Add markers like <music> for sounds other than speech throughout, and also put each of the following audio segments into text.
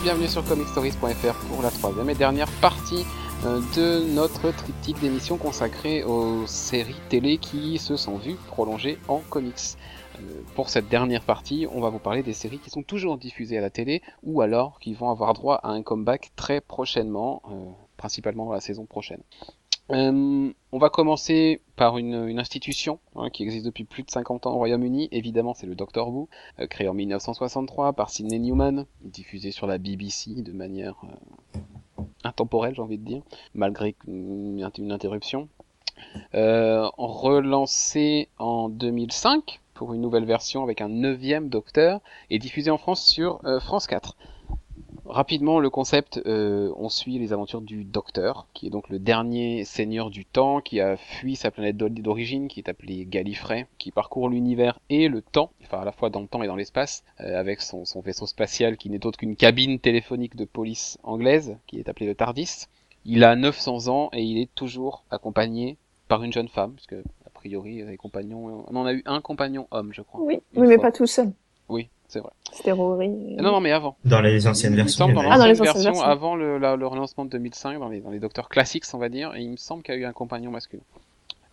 Bienvenue sur comicstories.fr pour la troisième et dernière partie euh, de notre triptyque d'émissions consacrée aux séries télé qui se sont vues prolongées en comics. Euh, pour cette dernière partie, on va vous parler des séries qui sont toujours diffusées à la télé ou alors qui vont avoir droit à un comeback très prochainement, euh, principalement dans la saison prochaine. Euh, on va commencer par une, institution hein, qui existe depuis plus de 50 ans au Royaume-Uni. Évidemment, c'est le Doctor Who, euh, créé en 1963 par Sidney Newman, diffusé sur la BBC de manière euh, intemporelle, j'ai envie de dire, malgré une, une interruption. Relancé en 2005 pour une nouvelle version avec un neuvième Docteur et diffusé en France sur France 4. Rapidement, le concept, euh, on suit les aventures du Docteur, qui est donc le dernier seigneur du temps, qui a fui sa planète d'origine, qui est appelée Gallifrey, qui parcourt l'univers et le temps, enfin à la fois dans le temps et dans l'espace, euh, avec son, son vaisseau spatial qui n'est autre qu'une cabine téléphonique de police anglaise, qui est appelée le TARDIS. Il a 900 ans et il est toujours accompagné par une jeune femme, puisque a priori les compagnons, on en a eu un compagnon homme, je crois. Oui, oui mais pas tout seul. Oui, c'est vrai. Non, non, mais avant. Dans les anciennes versions. dans Ah, dans les anciennes version, versions. avant le, la- le relancement de 2005, dans les, dans les docteurs classiques, on va dire, et il me semble qu'il y a eu un compagnon masculin.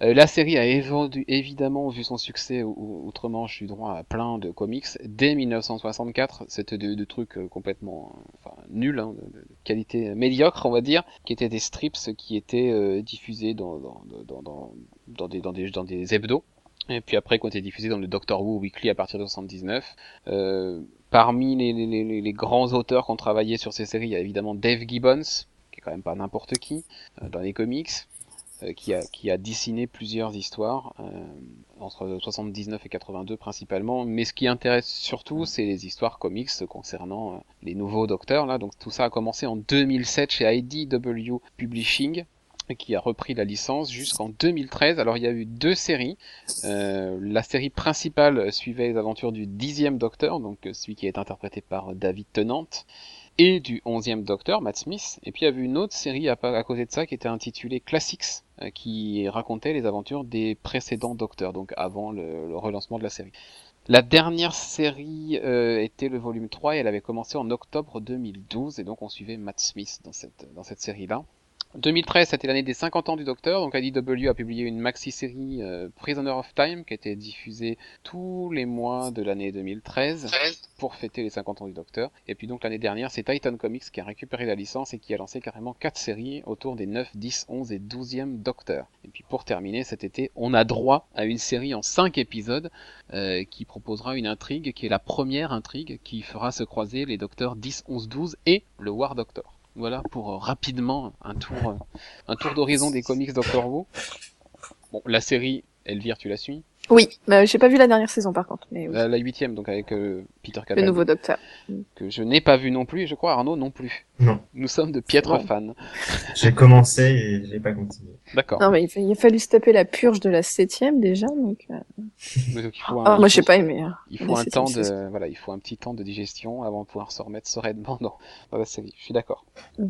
Euh, la série a évendu- évidemment vu son succès ou- ou- outre-Manche eu droit à plein de comics dès 1964. C'était de, de trucs euh, complètement euh, enfin, nuls, hein, de, de qualité médiocre, on va dire, qui étaient des strips qui étaient euh, diffusés dans, dans, dans, dans, dans des, dans, des, dans des hebdos. Et puis après, qui ont été diffusés dans le Doctor Who Weekly à partir de 79. Euh, parmi les, les, les, les grands auteurs qui ont travaillé sur ces séries, il y a évidemment Dave Gibbons, qui est quand même pas n'importe qui, euh, dans les comics, euh, qui, a, qui a dessiné plusieurs histoires, euh, entre 79 et 82 principalement, mais ce qui intéresse surtout, c'est les histoires comics concernant euh, les nouveaux docteurs, là, donc tout ça a commencé en 2007 chez IDW Publishing, qui a repris la licence jusqu'en 2013. Alors il y a eu deux séries. Euh, la série principale suivait les aventures du dixième Docteur, donc euh, celui qui est interprété par David Tennant, et du onzième Docteur, Matt Smith. Et puis il y avait une autre série à, à côté de ça qui était intitulée Classics, euh, qui racontait les aventures des précédents Docteurs, donc avant le, le relancement de la série. La dernière série euh, était le volume 3 et elle avait commencé en octobre 2012 et donc on suivait Matt Smith dans cette, dans cette série-là. 2013, c'était l'année des 50 ans du Docteur, donc IDW a publié une maxi-série euh, Prisoner of Time qui a été diffusée tous les mois de l'année 2013 pour fêter les 50 ans du Docteur. Et puis donc l'année dernière, c'est Titan Comics qui a récupéré la licence et qui a lancé carrément quatre séries autour des 9, 10, 11 et 12e Docteur. Et puis pour terminer cet été, on a droit à une série en 5 épisodes euh, qui proposera une intrigue qui est la première intrigue qui fera se croiser les Docteurs 10, 11, 12 et le War Doctor. Voilà pour euh, rapidement un tour, euh, un tour d'horizon des comics Doctor Who. Bon, la série, Elvire, tu la suis Oui, bah, j'ai pas vu la dernière saison par contre, mais oui. La la huitième, donc avec euh, Peter le Capaldi, nouveau docteur. que je n'ai pas vu non plus, et je crois Arnaud non plus. Non. Nous sommes de piètres Bon. fans. <laughs> J'ai commencé et j'ai pas continué. D'accord. Non mais il, a fallu se taper la purge de la septième déjà, donc. euh, <laughs> Mais donc, il faut un, Ah, moi il j'ai pas aimé. hein. Il faut un temps saison. de, voilà, il faut un petit temps de digestion avant de pouvoir se remettre sereinement dans, dans la série. Je suis d'accord. Mm.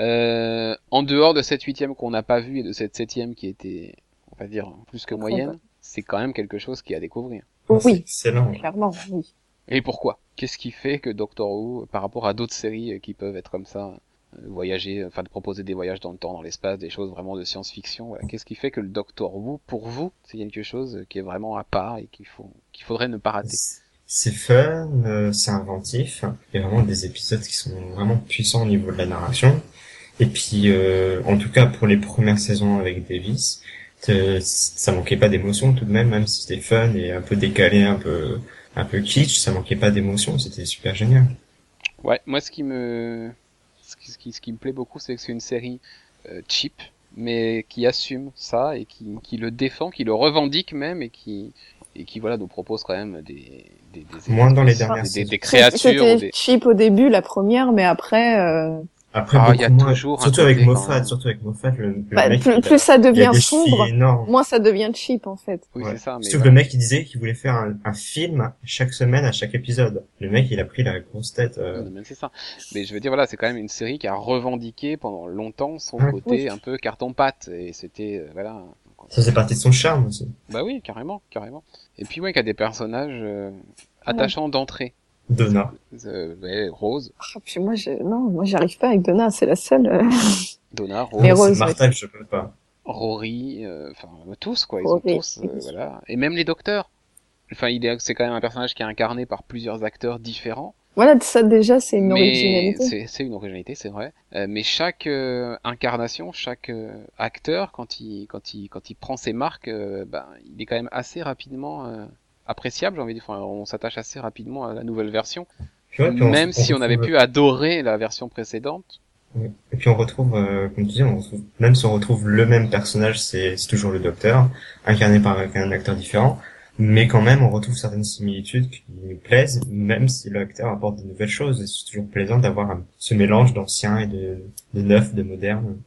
Euh, en dehors de cette huitième qu'on n'a pas vue et de cette septième qui était, on va dire, plus que moyenne. C'est quand même quelque chose qui est à découvrir. Oui. C'est excellent. Clairement, oui. Et pourquoi? Qu'est-ce qui fait que Doctor Who, par rapport à d'autres séries euh, qui peuvent être comme ça, euh, voyager, enfin de proposer des voyages dans le temps, dans l'espace, des choses vraiment de science-fiction, voilà. qu'est-ce qui fait que le Doctor Who, pour vous, c'est quelque chose qui est vraiment à part et qu'il faut, qu'il faudrait ne pas rater? C'est fun, euh, c'est inventif. Il y a vraiment des épisodes qui sont vraiment puissants au niveau de la narration. Et puis, euh, en tout cas, pour les premières saisons avec Davis, euh, ça manquait pas d'émotion tout de même, même si c'était fun et un peu décalé, un peu, un peu kitsch, ça manquait pas d'émotion, c'était super génial. Ouais, moi ce qui me ce qui, ce qui, ce qui me plaît beaucoup, c'est que c'est une série euh, cheap, mais qui assume ça et qui, qui le défend, qui le revendique même et qui et qui voilà nous propose quand même des des, des Moins dans les dernières des, saisons. des créatures, C'était cheap au début, la première, mais après, euh, Après, Ah, y a moins, toujours surtout avec Moffat, surtout avec Moffat, le, le bah, mec, plus, ça y devient sombre, moins ça devient cheap en fait. Oui, Ouais. c'est ça, mais Surtout que voilà. le mec, il disait qu'il voulait faire un, un film chaque semaine à chaque épisode. Le mec, il a pris la grosse tête. euh, c'est ça. Mais je veux dire, voilà, c'est quand même une série qui a revendiqué pendant longtemps son Ouais. côté Oui. un peu carton-pâte. Et c'était, euh, voilà. Ça faisait partie de son charme aussi. Bah oui, carrément, carrément. Et puis, ouais, qui a des personnages euh, attachants d'entrée. Donna. Euh, ouais, Rose, Ah, puis moi, je... non, moi, j'arrive pas avec Donna, c'est la seule. euh, Donna, Rose, Mais Rose, Martha je peux pas. Rory, euh, enfin tous quoi, ils Rory, ont tous, euh, voilà, et même les docteurs. Enfin, c'est quand même un personnage qui est incarné par plusieurs acteurs différents. Voilà, ça déjà, c'est une originalité. c'est c'est une originalité, c'est vrai. Euh, mais chaque euh, incarnation, chaque euh, acteur, quand il quand il quand il prend ses marques, euh, ben il est quand même assez rapidement euh, appréciable. J'ai envie de dire, Enfin, on s'attache assez rapidement à la nouvelle version, Puis ouais, puis on- même si on avait pu adorer la version précédente. Et puis on retrouve, euh, comme tu dis, on retrouve, même si on retrouve le même personnage, c'est toujours le docteur, incarné par un acteur différent, mais quand même on retrouve certaines similitudes qui nous plaisent, même si l'acteur apporte de nouvelles choses. C'est toujours plaisant d'avoir ce mélange d'ancien et de, de neuf, de moderne.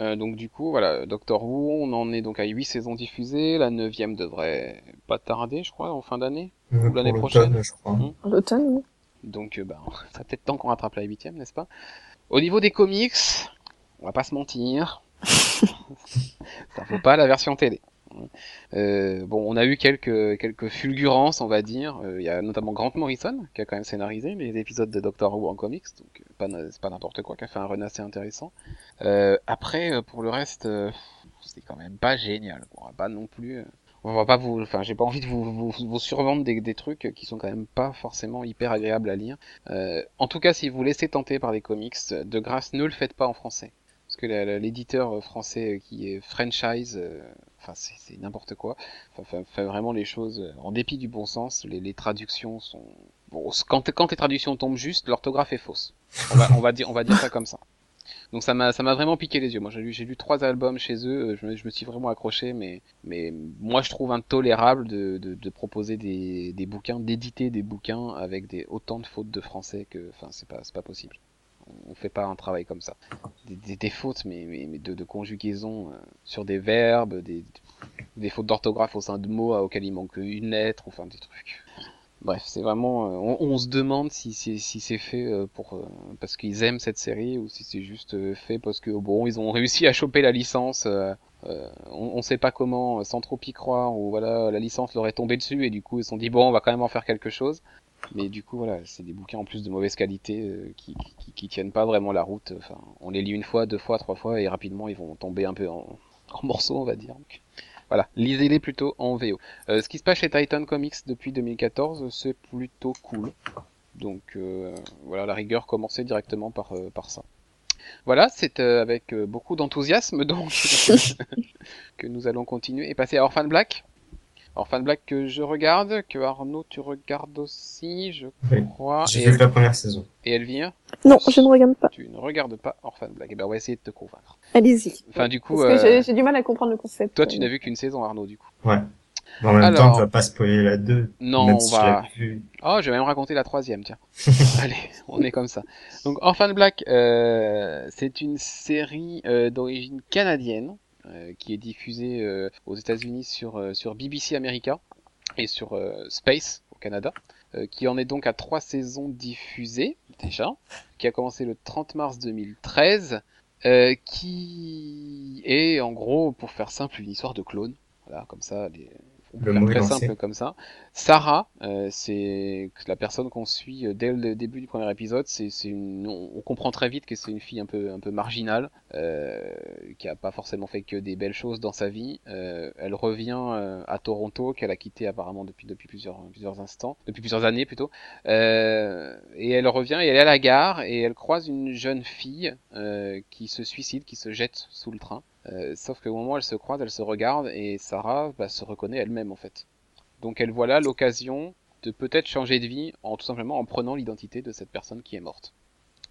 Euh, donc du coup, voilà, Doctor Who, on en est donc à 8 saisons diffusées. La neuvième devrait pas tarder, je crois, en fin d'année. Euh, Ou l'année prochaine. l'automne, je crois. Mhm. L'automne, oui. Donc, euh, bah, <laughs> ça peut-être temps qu'on rattrape la huitième, n'est-ce pas? Au niveau des comics, on va pas se mentir, <laughs> ça vaut pas la version télé. Euh, bon, on a eu quelques quelques fulgurances, on va dire. Euh, Il y a notamment Grant Morrison qui a quand même scénarisé les épisodes de Doctor Who en comics, donc euh, c'est pas n'importe quoi, qui a fait un run assez intéressant. Après, pour le reste, c'est quand même pas génial. On va pas non plus. on va pas vous, enfin, j'ai pas envie de vous, vous, vous survendre des, des trucs qui sont quand même pas forcément hyper agréables à lire. En tout cas, si vous laissez tenter par les comics, de grâce, ne le faites pas en français. Parce que l'éditeur français qui est franchise, enfin c'est n'importe quoi. Enfin, fait vraiment les choses euh, en dépit du bon sens. Les, les traductions sont bon. Quand, quand les traductions tombent juste, l'orthographe est fausse. On va, on va dire, on va dire ça comme ça. Donc ça m'a, ça m'a vraiment piqué les yeux. Moi j'ai lu, j'ai lu trois albums chez eux. euh, Je me, je me suis vraiment accroché, mais, mais moi je trouve intolérable de, de, de proposer des, des bouquins, d'éditer des bouquins avec des autant de fautes de français que, enfin c'est pas, c'est pas possible. On fait pas un travail comme ça. Des, fautes, mais, mais, mais de, conjugaison euh, sur des verbes, des, fautes d'orthographe au sein de mots auxquels il manque une lettre, enfin des trucs. Bref, c'est vraiment, euh, on, se demande si c'est si c'est fait euh, pour parce qu'ils aiment cette série ou si c'est juste fait parce que bon, ils ont réussi à choper la licence. on, on sait pas comment, sans trop y croire, ou voilà, la licence leur est tombée dessus et du coup ils se sont dit bon, on va quand même en faire quelque chose. Mais du coup voilà, c'est des bouquins en plus de mauvaise qualité euh, qui, qui tiennent pas vraiment la route. Enfin, on les lit une fois, deux fois, trois fois et rapidement ils vont tomber un peu en, <laughs> morceaux, on va dire. Donc, voilà, lisez-les plutôt en VO. Euh, ce qui se passe chez Titan Comics depuis 2014, c'est plutôt cool. Donc euh, voilà, la rigueur commençait directement par, par ça. Voilà, c'est avec beaucoup d'enthousiasme donc <laughs> que nous allons continuer et passer à Orphan Black. Orphan Black que je regarde, que Arnaud tu regardes aussi, je Oui. crois, J'ai vu que la première saison. et Elvire, Non, je ne regarde pas. tu ne regardes pas Orphan Black. Et ben on va essayer de te convaincre. Allez-y. Enfin du coup, Parce euh, j'ai- j'ai du mal à comprendre le concept. toi tu n'as vu qu'une saison Arnaud du coup. Ouais. Mais en même Alors- temps, tu vas pas spoiler la 2. Non, même on si va. je. Oh, je vais même raconter la troisième, tiens. <laughs> Allez, on est comme ça. Donc, Orphan Black, euh, c'est une série euh, d'origine canadienne euh, qui est diffusée euh, aux États-Unis sur euh, sur BBC America et sur euh, Space au Canada, euh, qui en est donc à trois saisons diffusées déjà, qui a commencé le 30 mars 2013, euh, qui est en gros, pour faire simple, une histoire de clone. Voilà, comme ça, les... on Le mot est très lancé. simple comme ça. Sarah, euh, c'est la personne qu'on suit euh, dès le début du premier épisode. C'est, une, on, comprend très vite que c'est une fille un peu, un peu marginale, euh, qui a pas forcément fait que des belles choses dans sa vie. Euh, elle revient euh, à Toronto, qu'elle a quitté apparemment depuis depuis plusieurs plusieurs instants, depuis plusieurs années plutôt. Euh, et elle revient et elle est à la gare et elle croise une jeune fille euh, qui se suicide, qui se jette sous le train. Euh, sauf qu'au moment où elle se croise, elle se regarde et Sarah bah, se reconnaît elle-même en fait. Donc elle voit là l'occasion de peut-être changer de vie en tout simplement en prenant l'identité de cette personne qui est morte.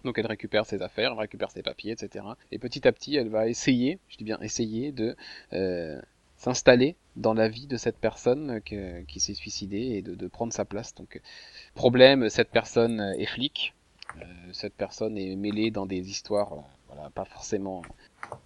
Donc elle récupère ses affaires, elle récupère ses papiers, etc. Et petit à petit, elle va essayer, je dis bien essayer, de euh, s'installer dans la vie de cette personne qui s'est suicidée et de, prendre sa place. Donc problème, cette personne est flic, euh, cette personne est mêlée dans des histoires, voilà, pas forcément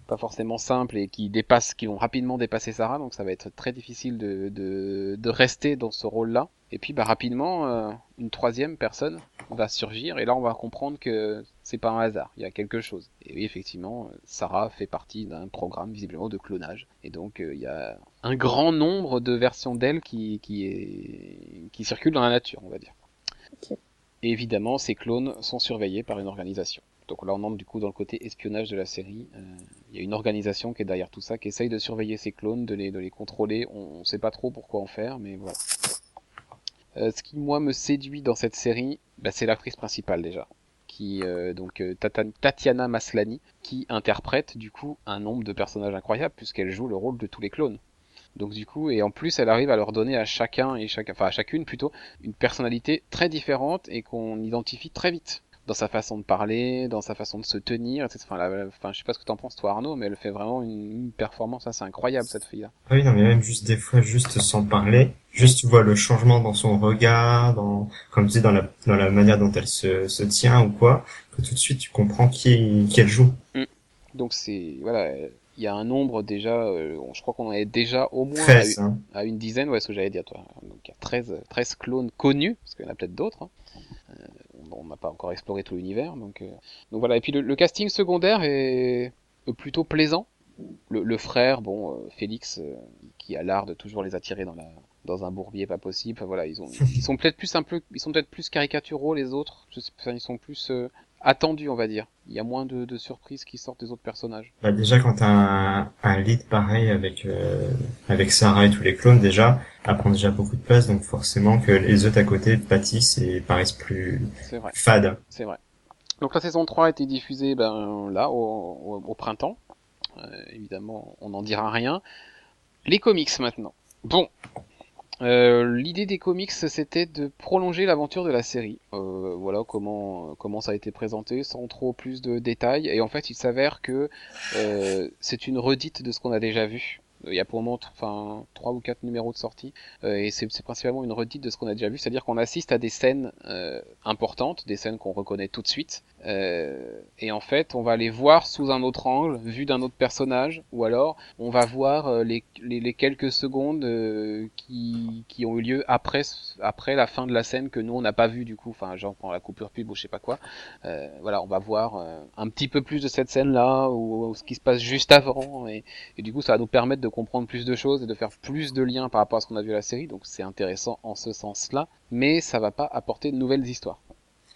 pas forcément simples et qui dépassent, qui vont rapidement dépasser Sarah, donc ça va être très difficile de, de, de rester dans ce rôle-là. Et puis bah rapidement, euh, une troisième personne va surgir et là on va comprendre que c'est pas un hasard, il y a quelque chose. Et oui effectivement, euh, Sarah fait partie d'un programme visiblement de clonage et donc euh, il y a un grand nombre de versions d'elle qui qui est qui circulent dans la nature, on va dire. Et évidemment, ces clones sont surveillés par une organisation. Donc là, on entre du coup dans le côté espionnage de la série. Euh, Il y a une organisation qui est derrière tout ça, qui essaye de surveiller ces clones, de les, de les contrôler. On, on sait pas trop pourquoi en faire, mais voilà. Euh, ce qui moi me séduit dans cette série, bah, c'est l'actrice principale déjà, qui euh, donc Tatiana Maslany, qui interprète du coup un nombre de personnages incroyables puisqu'elle joue le rôle de tous les clones. Donc du coup, et en plus, elle arrive à leur donner à chacun et chacun, enfin à chacune plutôt, une personnalité très différente et qu'on identifie très vite dans sa façon de parler, dans sa façon de se tenir, etc. Enfin, la- enfin, je sais pas ce que t'en penses toi Arnaud, mais elle fait vraiment une, une performance assez incroyable cette fille-là. Ah oui, non, mais même juste des fois, juste sans parler, juste tu vois le changement dans son regard, dans, comme tu dis, dans la, dans la manière dont elle se, se tient ou quoi, que tout de suite tu comprends qui, qui elle joue. Donc c'est voilà, il y a un nombre déjà, euh, je crois qu'on est déjà au moins à, 13, une- hein. à une dizaine, ouais, ce que j'allais dire toi. Donc il y a 13, 13 clones connus, parce qu'il y en a peut-être d'autres. hein. Euh, on n'a pas encore exploré tout l'univers, donc euh, donc voilà. Et puis le, casting secondaire est plutôt plaisant. Le, frère, bon, euh, Félix, euh, qui a l'art de toujours les attirer dans la dans un bourbier pas possible. Voilà, ils ont ils sont peut-être plus un ils sont peut-être plus caricaturaux les autres. Ils sont plus attendus, on va dire. Il y a moins de, de surprises qui sortent des autres personnages. Bah, déjà quand t'as un, un lead pareil avec euh, avec Sarah et tous les clones déjà, elle prend déjà beaucoup de place donc forcément que les autres à côté pâtissent et paraissent plus vrai. fades. C'est vrai. Donc la saison 3 a été diffusée ben, là, au, au- au printemps. Euh, évidemment, on n'en dira rien. Les comics maintenant. Bon. Euh, L'idée des comics, c'était de prolonger l'aventure de la série. Euh, voilà comment comment ça a été présenté, sans trop plus de détails. Et en fait, il s'avère que euh, c'est une redite de ce qu'on a déjà vu. Il y a pour le moment, enfin, trois ou quatre numéros de sortie, et c'est c'est principalement une redite de ce qu'on a déjà vu, c'est-à-dire qu'on assiste à des scènes importantes, des scènes qu'on reconnaît tout de suite, euh, et en fait, on va les voir sous un autre angle, vu d'un autre personnage, ou alors on va voir euh, les, les, les quelques secondes euh, qui, qui ont eu lieu après après la fin de la scène que nous on n'a pas vu du coup, enfin genre pendant la coupure pub ou je sais pas quoi. Euh, voilà, on va voir euh, un petit peu plus de cette scène-là ou, ou ce qui se passe juste avant, et, et du coup ça va nous permettre de comprendre plus de choses et de faire plus de liens par rapport à ce qu'on a vu à la série, donc c'est intéressant en ce sens-là, mais ça va pas apporter de nouvelles histoires.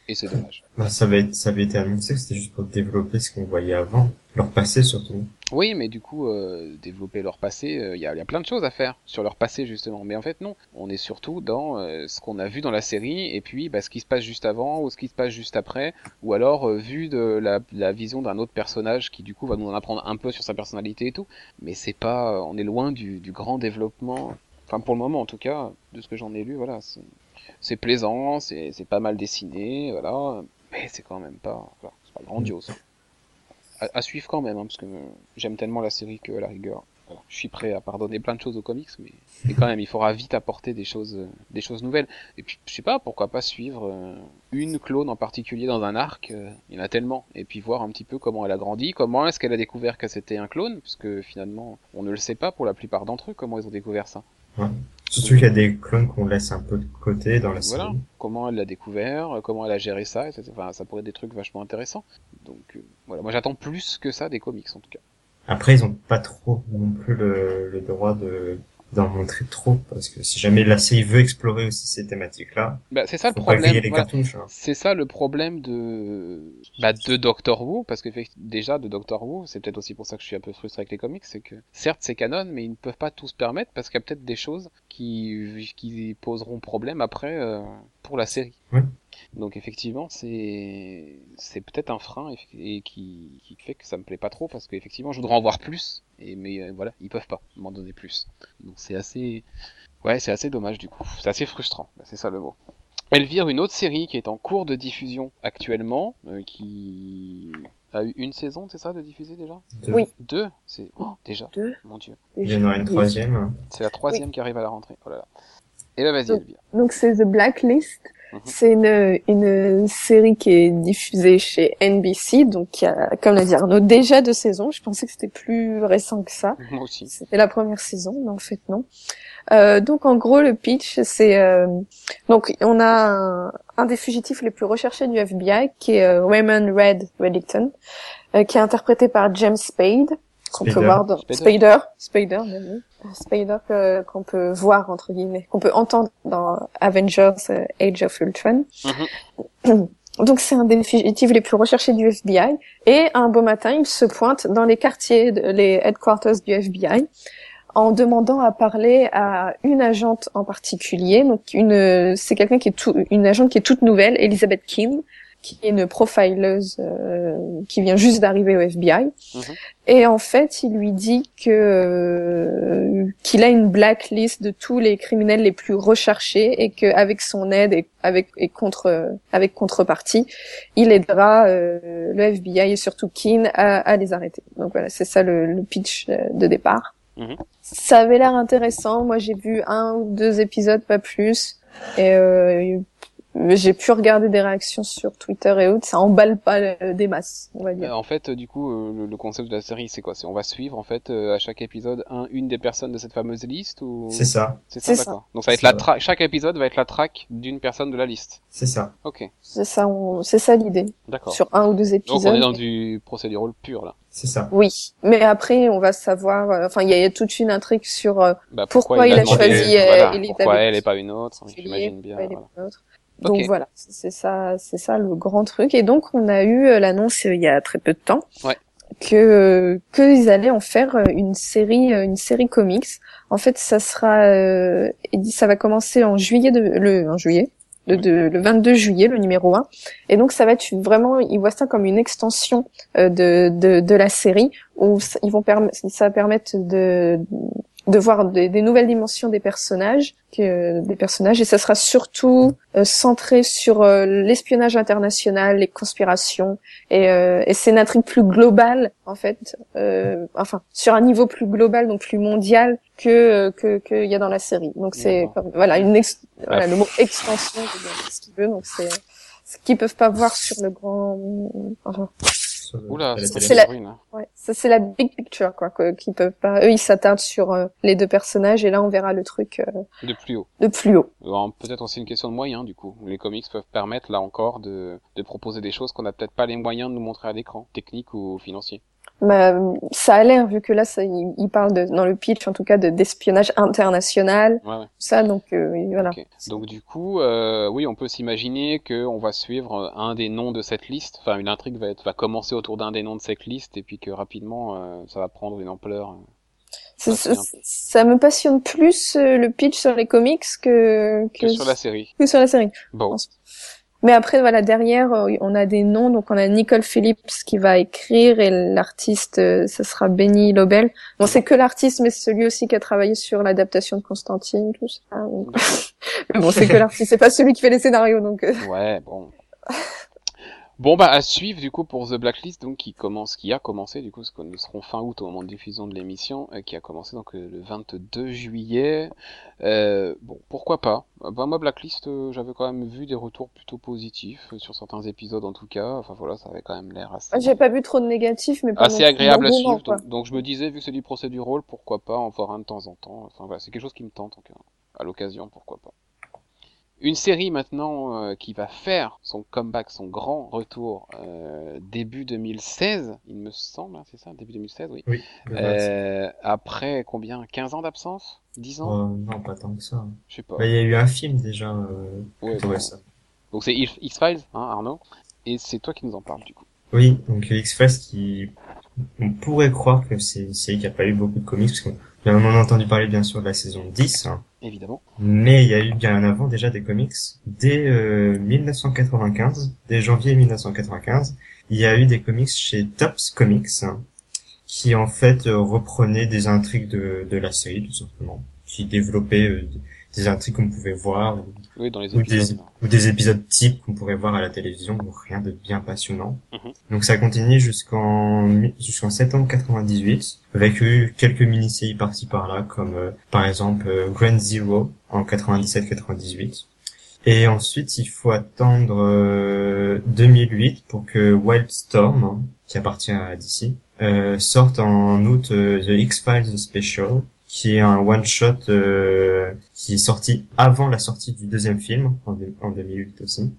Et c'est dommage. Bah, ça avait ça avait été annoncé que c'était juste pour développer ce qu'on voyait avant, leur passé surtout. Oui, mais du coup, euh, développer leur passé, il y, a, y a plein de choses à faire sur leur passé justement. Mais en fait, non. On est surtout dans euh, ce qu'on a vu dans la série, et puis bah, ce qui se passe juste avant ou ce qui se passe juste après, ou alors euh, vu de la, la vision d'un autre personnage qui du coup va nous en apprendre un peu sur sa personnalité et tout. Mais c'est pas, on est loin du, du grand développement. Enfin, pour le moment, en tout cas, de ce que j'en ai lu, voilà, c'est- plaisant, c'est pas mal dessiné, voilà. Mais c'est quand même pas, voilà, c'est pas grandiose à, suivre quand même, hein, parce que j'aime tellement la série que à la rigueur, je suis prêt à pardonner plein de choses aux comics, mais, mais quand même, il faudra vite apporter des choses, des choses nouvelles. Et puis, je sais pas, pourquoi pas suivre euh, une clone en particulier dans un arc, euh, il y en a tellement, et puis voir un petit peu comment elle a grandi, comment est-ce qu'elle a découvert que c'était un clone, parce que finalement, on ne le sait pas pour la plupart d'entre eux, comment ils ont découvert ça. Surtout qu'il y a des clones qu'on laisse un peu de côté dans la série. Voilà, comment elle l'a découvert, euh, comment elle a géré ça, etc. Enfin, ça pourrait être des trucs vachement intéressants. Donc, euh, voilà, moi j'attends plus que ça des comics en tout cas. Après, ils ont pas trop non plus le, le droit de d'en montrer trop parce que si jamais la série veut explorer aussi ces thématiques-là, Bah, c'est ça le problème. voilà. hein. C'est ça le problème de bah, de Doctor Who, parce que déjà de Doctor Who, c'est peut-être aussi pour ça que je suis un peu frustré avec les comics, c'est que certes c'est canon, mais ils ne peuvent pas tout se permettre parce qu'il y a peut-être des choses qui qui poseront problème après euh, pour la série. Ouais. Donc effectivement c'est c'est peut-être un frein et, qui qui fait que ça me plaît pas trop parce qu'effectivement je voudrais en voir plus et mais euh, voilà ils peuvent pas m'en donner plus. Donc c'est assez ouais c'est assez dommage du coup, c'est assez frustrant, c'est ça le mot. Elvire, une autre série qui est en cours de diffusion actuellement, euh, qui a eu une saison, c'est ça, de diffuser déjà? Deux. Oui. Deux? C'est oh, déjà, Deux. mon dieu. Il y en aura une troisième. C'est la troisième qui arrive à la rentrée. Oh là là. Et là, vas-y, Donc- Elvire. Donc c'est The Blacklist. Mhm. C'est une, une série qui est diffusée chez NBC, donc qui a, comme l'a dit Arnaud, déjà deux saisons. Je pensais que c'était plus récent que ça. Moi aussi. C'était la première saison, mais en fait non. Euh, donc en gros le pitch c'est euh, donc on a un, un des fugitifs les plus recherchés du FBI qui est euh, Raymond Red Reddington euh, qui est interprété par James Spade qu'on peut Spider. voir dans Spider. Spider, Spider, même. Euh, qu'on peut voir entre guillemets, qu'on peut entendre dans Avengers euh, Age of Ultron. Mhm. Donc c'est un des fugitifs les plus recherchés du FBI et un beau matin il se pointe dans les quartiers, de- les headquarters du FBI en demandant à parler à une agente en particulier. Donc une, c'est quelqu'un qui est tout, une agente qui est toute nouvelle, Elizabeth Kim, qui est une profileuse euh, qui vient juste d'arriver au FBI. Mhm. Et en fait, il lui dit que euh, qu'il a une blacklist de tous les criminels les plus recherchés et qu'avec son aide et avec et contre avec contrepartie, il aidera euh, le FBI et surtout Keane à, à les arrêter. Donc voilà, c'est ça le, le pitch euh, de départ. Mhm. Ça avait l'air intéressant. Moi, j'ai vu un ou deux épisodes, pas plus. Et euh, j'ai pu regarder des réactions sur Twitter et autres. Ça emballe pas euh, des masses, on va Euh, dire. en fait, euh, du coup, euh, le, le concept de la série, c'est quoi? C'est on va suivre en fait euh, à chaque épisode un, une des personnes de cette fameuse liste ou C'est ça, C'est ça, C'est ça. d'accord. Donc ça va être la ça. tra- chaque épisode va être la track d'une personne de la liste. c'est ça. Ok, C'est ça, on- c'est ça l'idée. d'accord. Sur un ou deux Donc épisodes. on est dans du procédural pur là. C'est ça. Oui, mais après, on va savoir. euh, Enfin, il y, a- il y a toute une intrigue sur euh, Bah, pourquoi, il a demandé- choisi euh, voilà, pourquoi elle et pas une autre, Killier, j'imagine bien. pourquoi elle est voilà. pas autre. Donc voilà, c'est ça, c'est ça le grand truc. Et donc on a eu euh, l'annonce euh, il y a très peu de temps Ouais. que qu'ils allaient en faire euh, une série, une série comics. En fait, ça sera, euh, ça va commencer en juillet de le en juillet. Le, de- le 22 juillet, le numéro 1. Et donc ça va être vraiment, ils voient ça comme une extension euh, de, de, de la série où ça- ils vont ça va permettre de, de voir des, des nouvelles dimensions des personnages, que, des personnages, et ça sera surtout euh, centré sur euh, l'espionnage international, les conspirations, et, euh, et c'est une intrigue plus globale en fait, euh, enfin sur un niveau plus global, donc plus mondial que que qu'il y a dans la série. Donc c'est voilà une ex- voilà, le mot extension, ce qu'il veut, donc c'est ce qu'ils peuvent pas voir sur le grand, enfin Le- Oula, c'est la-. Ouais, ça c'est la big picture quoi, qu'ils peuvent pas. Eux ils s'attardent sur euh, les deux personnages et là on verra le truc euh, de plus haut. de plus haut. Peut-être aussi une question de moyens du coup. Les comics peuvent permettre là encore de, de proposer des choses qu'on n'a peut-être pas les moyens de nous montrer à l'écran, technique ou financier. Euh, ça a l'air vu que là ça, il, il parle de, dans le pitch en tout cas de d'espionnage international, Ouais, ouais. ça donc euh, voilà. Donc du coup, euh, oui, on peut s'imaginer que on va suivre euh, un des noms de cette liste. Enfin, une intrigue va être va commencer autour d'un des noms de cette liste et puis que rapidement euh, ça va prendre une ampleur. euh. C'est c'est- ça me passionne plus euh, le pitch sur les comics que que, que sur la série. que sur la série. Bon, Mais après, voilà, derrière, euh, on a des noms. Donc, on a Nicole Phillips qui va écrire et l'artiste, euh, ça sera Benny Lobel. Bon, c'est que l'artiste, mais c'est celui aussi qui a travaillé sur l'adaptation de Constantine, tout ça. Donc- <laughs> mais bon, c'est que l'artiste, c'est pas celui qui fait les scénarios, donc. euh, ouais, bon. Bon bah à suivre du coup pour The Blacklist donc qui commence qui a commencé du coup parce que nous serons fin août au moment de diffusion de l'émission euh, qui a commencé donc euh, le 22 juillet. Euh, bon pourquoi pas? Euh, bah moi Blacklist j'avais quand même vu des retours plutôt positifs sur certains épisodes en tout cas. Enfin voilà ça avait quand même l'air assez J'ai pas vu trop de négatifs, mais pas assez agréable à suivre. Donc, donc je me disais vu que c'est du procédural pourquoi pas en voir un de temps en temps. Enfin voilà c'est quelque chose qui me tente en tout cas. À l'occasion pourquoi pas une série maintenant euh, qui va faire son comeback, son grand retour euh, début 2016, il me semble, hein, c'est ça, début 2016, oui. Oui. Euh, après combien 15 ans d'absence? 10 ans? Oh, non, pas tant que ça. Je sais pas. Bah, il y a eu un film déjà. Euh, Ouais, bon. récent. Donc c'est X-Files, hein, Arnaud Et c'est toi qui nous en parles du coup. Oui, donc X-Files qui, on pourrait croire que c'est une série qui a pas eu beaucoup de comics, parce qu'on on en a entendu parler bien sûr de la saison 10, hein. Mais il y a eu bien avant déjà des comics. Dès euh, 1995, dès janvier 1995, il y a eu des comics chez Tops Comics, hein, qui en fait euh, reprenaient des intrigues de, de la série tout simplement, qui développaient euh, des intrigues qu'on pouvait voir, Oui, dans les ou des, épisodes. ou des épisodes types qu'on pourrait voir à la télévision, ou rien de bien passionnant. Mhm. Donc ça a continué jusqu'en jusqu'en septembre 98, avec eu quelques mini-séries par-ci par-là, comme euh, par exemple euh, Grand Zero en 97-98. Et ensuite, il faut attendre euh, 2008 pour que Wildstorm, hein, qui appartient à DC, euh, sorte en août The X-Files Special, qui est un one-shot euh, qui est sorti avant la sortie du deuxième film, en, en 2008 aussi.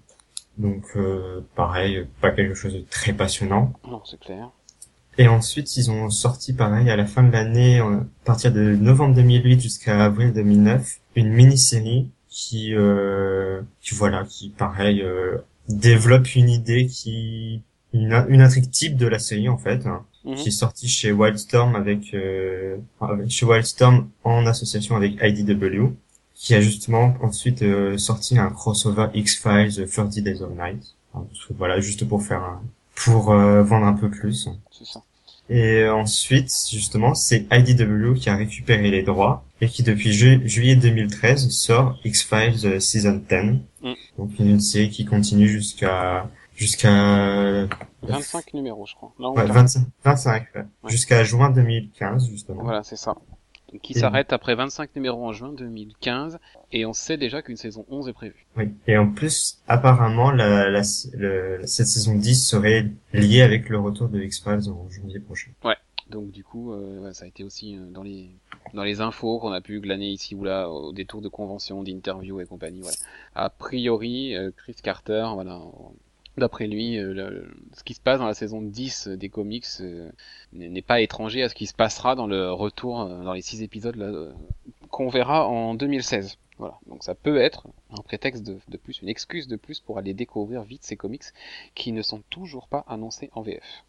Donc, euh, pareil, pas quelque chose de très passionnant. Non, c'est clair. Et ensuite, ils ont sorti pareil à la fin de l'année, à partir de novembre 2008 jusqu'à avril 2009, une mini-série qui, euh, qui voilà, qui pareil euh, développe une idée qui une, une intrigue type de la série en fait, hein, Mhm. qui est sortie chez Wildstorm avec, euh, chez Wildstorm en association avec IDW, qui a justement ensuite euh, sorti un crossover X-Files 30 Days of Night. Hein, voilà, juste pour faire un, pour euh, vendre un peu plus. C'est ça. Et ensuite, justement, c'est IDW qui a récupéré les droits et qui, depuis ju- juillet 2013, sort X-Files euh, Season 10. Mm. Donc, une série qui continue jusqu'à, jusqu'à, 25 numéros, je crois. Non, ouais, 40. 25, 25, ouais. Ouais. jusqu'à juin 2015, justement. Voilà, c'est ça. Donc, qui Et- s'arrête après 25 numéros en juin 2015, et on sait déjà qu'une saison 11 est prévue. Oui. Et en plus, apparemment, la, la, le- cette saison 10 serait liée avec le retour de X-Files en janvier prochain. Donc du coup, euh, ouais, ça a été aussi euh, dans les dans les infos qu'on a pu glaner ici ou là au détour de conventions, d'interviews et compagnie. Voilà. A priori, euh, Chris Carter, voilà, d'après lui, euh, ce qui se passe dans la saison 10 des comics euh, n'est pas étranger à ce qui se passera dans le retour euh, dans les six épisodes euh, qu'on verra en 2016. Voilà. Donc ça peut être un prétexte de, plus, une excuse de plus pour aller découvrir vite ces comics qui ne sont toujours pas annoncés en VF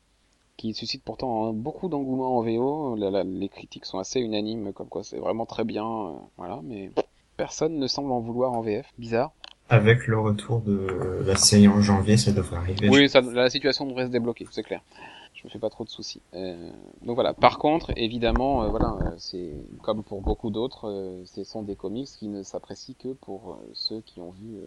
qui suscite pourtant hein, beaucoup d'engouement en VO. Les critiques sont assez unanimes, comme quoi c'est vraiment très bien, euh, voilà. Mais personne ne semble en vouloir en VF. Bizarre. Avec le retour de la série en janvier, ça devrait arriver. Oui, la situation devrait se débloquer, c'est clair. Je me fais pas trop de soucis. Euh, donc voilà. Par contre, évidemment, euh, voilà, euh, c'est comme pour beaucoup d'autres, ce sont des comics qui ne s'apprécient que pour ceux qui ont vu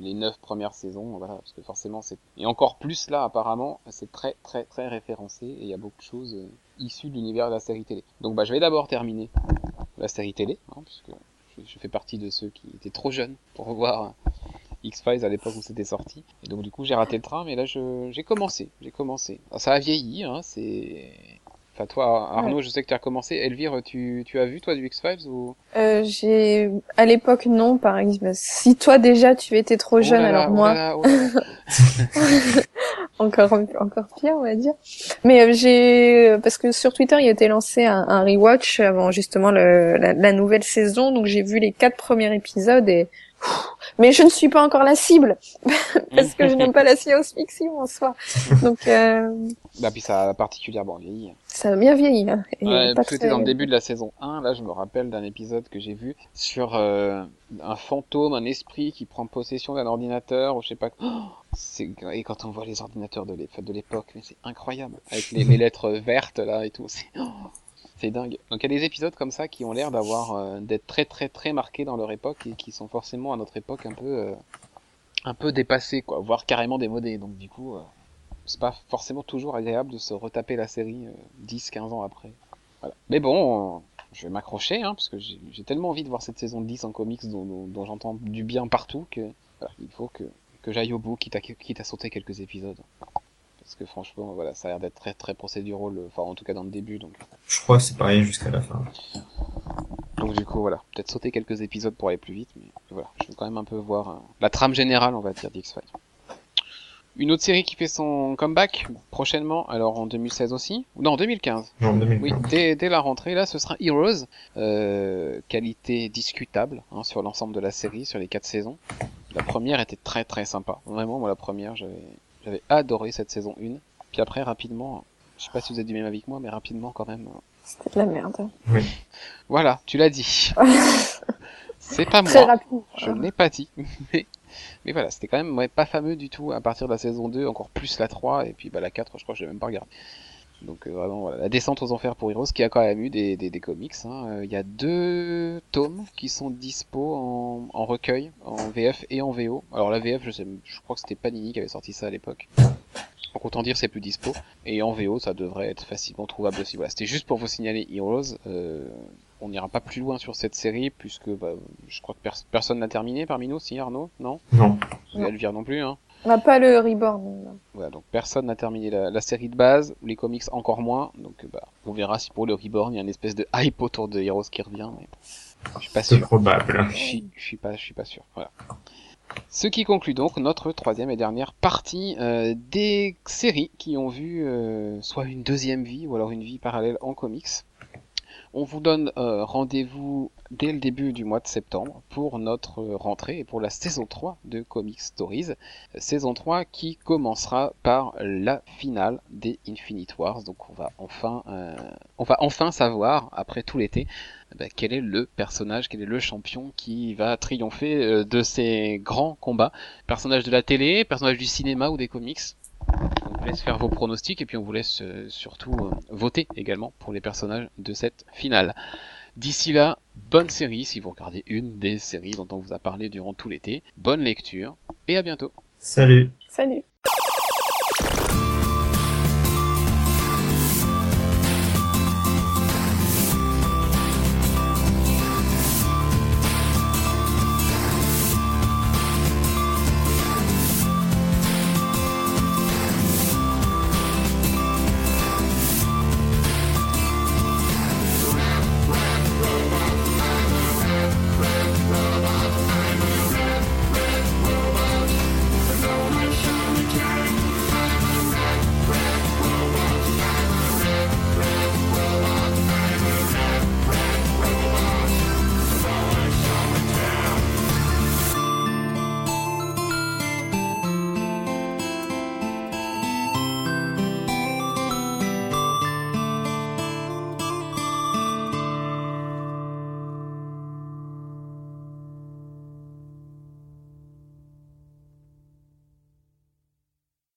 les neuf premières saisons, voilà, parce que forcément c'est et encore plus là apparemment, c'est très très très référencé et il y a beaucoup de choses issues de l'univers de la série télé. Donc bah je vais d'abord terminer la série télé, hein, puisque je, je fais partie de ceux qui étaient trop jeunes pour voir X-Files à l'époque où c'était sorti. Et donc du coup j'ai raté le train, mais là je j'ai commencé, j'ai commencé. Alors, ça a vieilli, hein, c'est. Enfin toi Arnaud, je sais que tu as recommencé. Elvire, tu, tu as vu toi du X-Files ou? Euh, j'ai à l'époque non par exemple si toi déjà tu étais trop Oh jeune là là, alors oh moi là oh là. <laughs> encore encore pire on va dire. Mais euh, j'ai parce que sur Twitter il a été lancé un, un rewatch avant justement le, la, la nouvelle saison. Donc j'ai vu les quatre premiers épisodes et mais je ne suis pas encore la cible <laughs> parce que je n'aime pas la science-fiction en soi <laughs> donc euh, Bah puis ça a particulièrement vieilli. ça a bien vieilli hein, Ouais, pas parce que c'était très- dans le début de la saison 1, là je me rappelle d'un épisode que j'ai vu sur euh, un fantôme, un esprit qui prend possession d'un ordinateur ou je sais pas. Oh, <gasps> c'est et quand on voit les ordinateurs de l'é- de l'époque, c'est incroyable avec les, les lettres vertes là et tout, c'est <gasps> oh, c'est dingue. Donc il y a des épisodes comme ça qui ont l'air d'avoir euh, d'être très très très marqués dans leur époque et qui sont forcément à notre époque un peu euh, un peu dépassés quoi, voire carrément démodés. Donc du coup, euh, c'est pas forcément toujours agréable de se retaper la série euh, 10-15 ans après. Voilà. Mais bon, je vais m'accrocher, hein, parce que j'ai tellement envie de voir cette saison 10 en comics dont, j'entends du bien partout que voilà, il faut que, que j'aille au bout, quitte à, quitte à sauter quelques épisodes. Parce que franchement, voilà, ça a l'air d'être très très procédural, enfin en tout cas dans le début, donc Je crois que c'est pareil jusqu'à la fin. donc du coup voilà, peut-être sauter quelques épisodes pour aller plus vite, mais voilà, je veux quand même un peu voir euh, la trame générale, on va dire, d'X-Files. Une autre série qui fait son comeback prochainement, alors en 2016 aussi, non en 2015. Non, 2015. Oui, dès, dès la rentrée, là, ce sera Heroes, euh, qualité discutable hein, sur l'ensemble de la série, sur les quatre saisons. La première était très très sympa, vraiment, moi la première, j'avais j'avais adoré cette saison 1. Puis après, rapidement, je sais pas si vous êtes du même avis que moi, mais rapidement quand même. euh, c'était de la merde Voilà, tu l'as dit. <laughs> C'est pas très moi. rapide Je ne l'ai pas dit, <laughs> mais, mais voilà, c'était quand même ouais, pas fameux du tout à partir de la saison 2, encore plus la 3, et puis bah, la 4, je crois que je l'ai même pas regardé. Donc euh, vraiment, voilà, la descente aux enfers pour Heroes, qui a quand même eu des, des, des comics. hein. Euh, Il y a deux tomes qui sont dispo en, en recueil, en VF et en VO. Alors la VF, je sais, je crois que c'était Panini qui avait sorti ça à l'époque. Donc autant dire c'est plus dispo. Et en VO, ça devrait être facilement trouvable aussi. Voilà, c'était juste pour vous signaler Heroes. Euh, on n'ira pas plus loin sur cette série puisque bah, je crois que pers- personne n'a terminé parmi nous, si Arnaud, non? Non. Elvire non plus, hein. On n'a pas le reborn non. Voilà, donc personne n'a terminé la, la série de base, les comics encore moins, donc euh, bah, on verra si pour le Reborn il y a une espèce de hype autour de Heroes qui revient, mais je suis pas C'est sûr. probable. Je suis, je suis pas, je suis pas sûr. Voilà. Ce qui conclut donc notre troisième et dernière partie euh, des séries qui ont vu euh, soit une deuxième vie ou alors une vie parallèle en comics. On vous donne euh, rendez-vous dès le début du mois de septembre pour notre rentrée et pour la <laughs> saison 3 de Comic Stories. Saison 3 qui commencera par la finale des Infinite Wars. Donc on va enfin, euh, enfin savoir, après tout l'été, bah, quel est le personnage, quel est le champion qui va triompher euh, de ces grands combats. Personnage de la télé, personnage du cinéma ou des comics on vous laisse faire vos pronostics et puis on vous laisse euh, surtout euh, voter également pour les personnages de cette finale. D'ici là, bonne série si vous regardez une des séries dont on vous a parlé durant tout l'été. Bonne lecture et à bientôt. Salut. Salut.